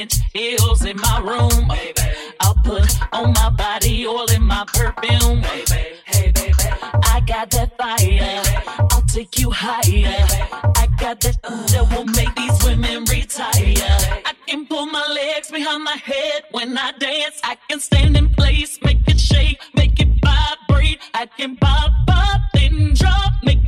10 inch heels in my room. Baby. I'll put on my body oil in my perfume. Baby. Hey, baby. I got that fire. I'll take you higher. I got that that will make these women retire. I can pull my legs behind my head when I dance. I can stand in place, make it shake, make it vibrate. I can pop up, then drop, make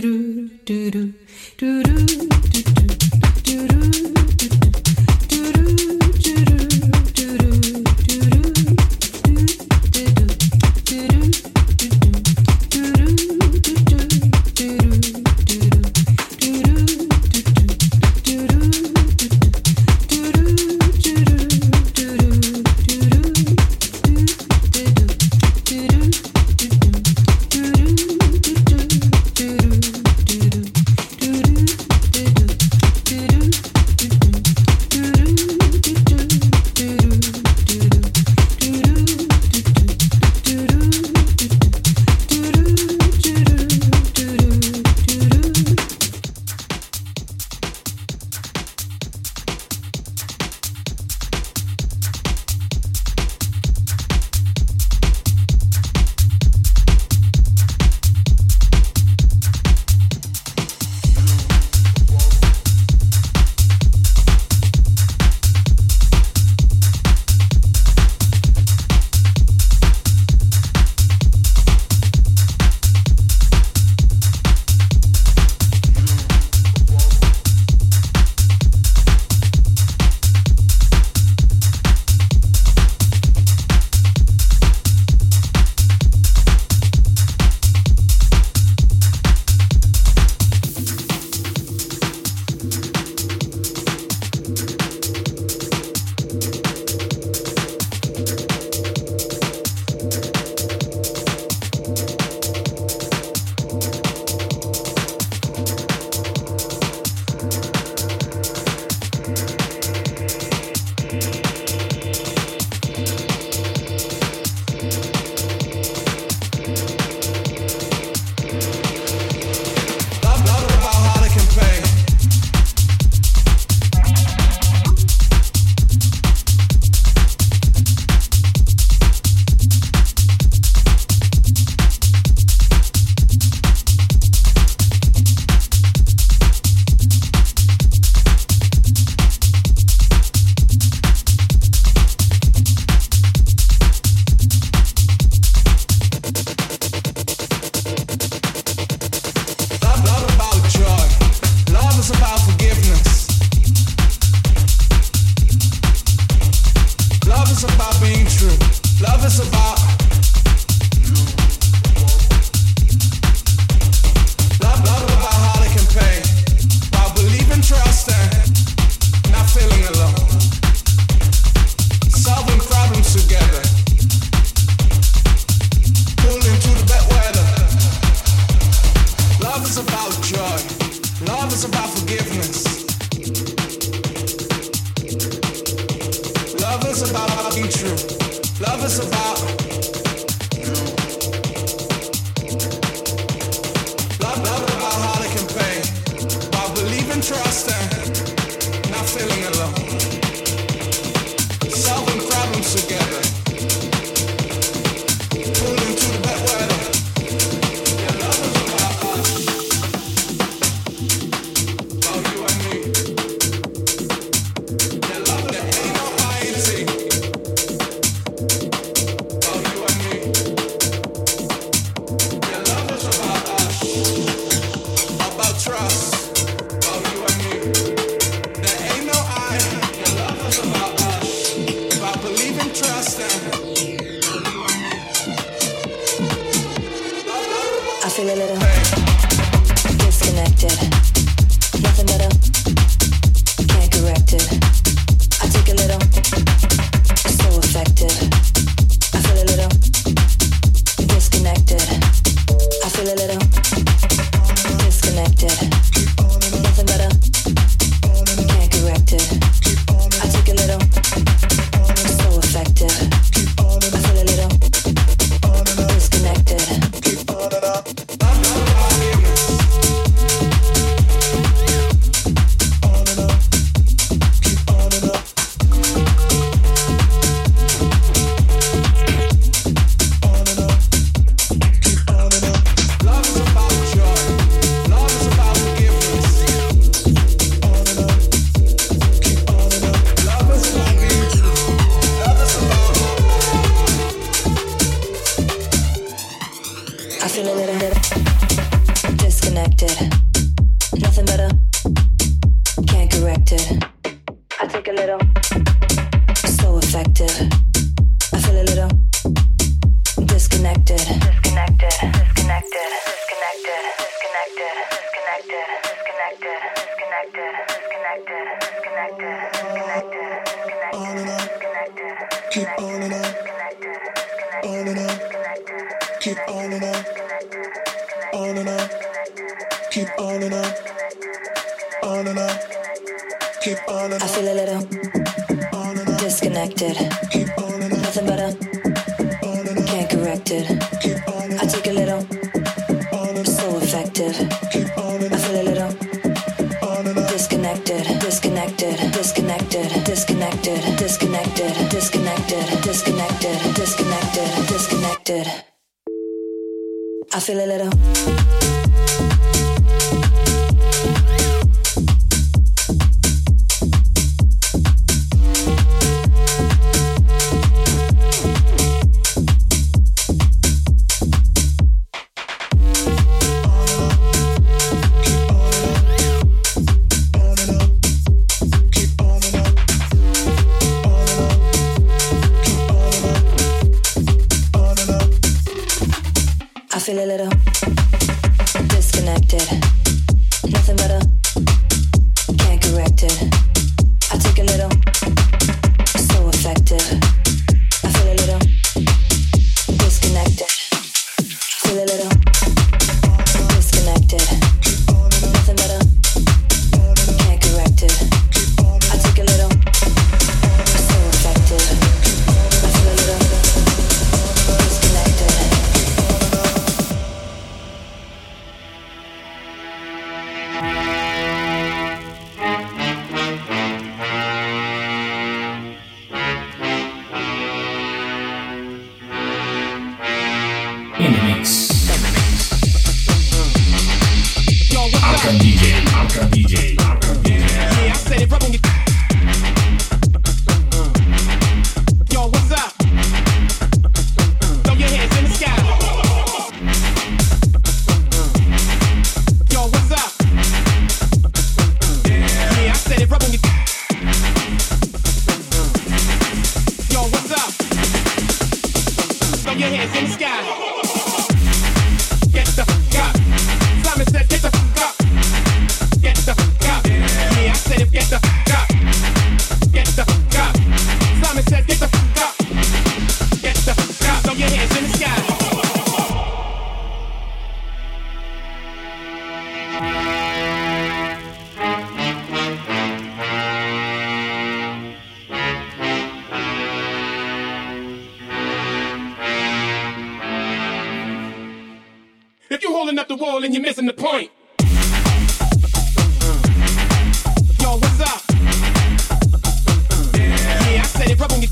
do do do do do on and on. Keep on and on. On and on. Keep on and on. I feel a little on and on. disconnected. Keep on and on. Nothing but on. on and on. Can't correct it. Keep on and on. I take a little. On and. So effective. Keep on and on. I feel a little. Disconnected. Disconnected. Disconnected. Disconnected. Disconnected. Disconnected. Disconnected. Disconnected. Disconnected. I feel a little. If you're holding up the wall and you're missing the point. Yo, what's up? Yeah, yeah I said it, rub on your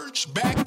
your